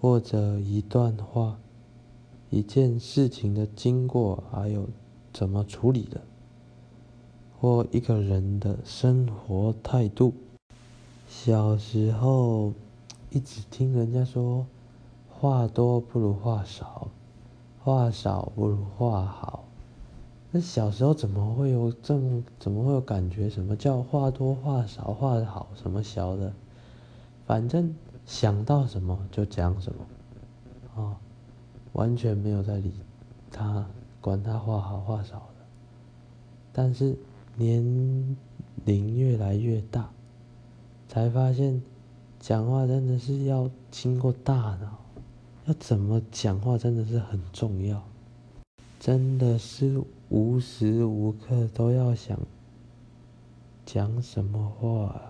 或者一段话、一件事情的经过，还有怎么处理的，或一个人的生活态度。小时候一直听人家说，话多不如话少，话少不如话好。那小时候怎么会有这么怎么会有感觉？什么叫话多话少话好什么小的？反正想到什么就讲什么，啊，完全没有在理他，管他话好话少的。但是年龄越来越大，才发现讲话真的是要经过大脑，要怎么讲话真的是很重要，真的是。无时无刻都要想讲什么话。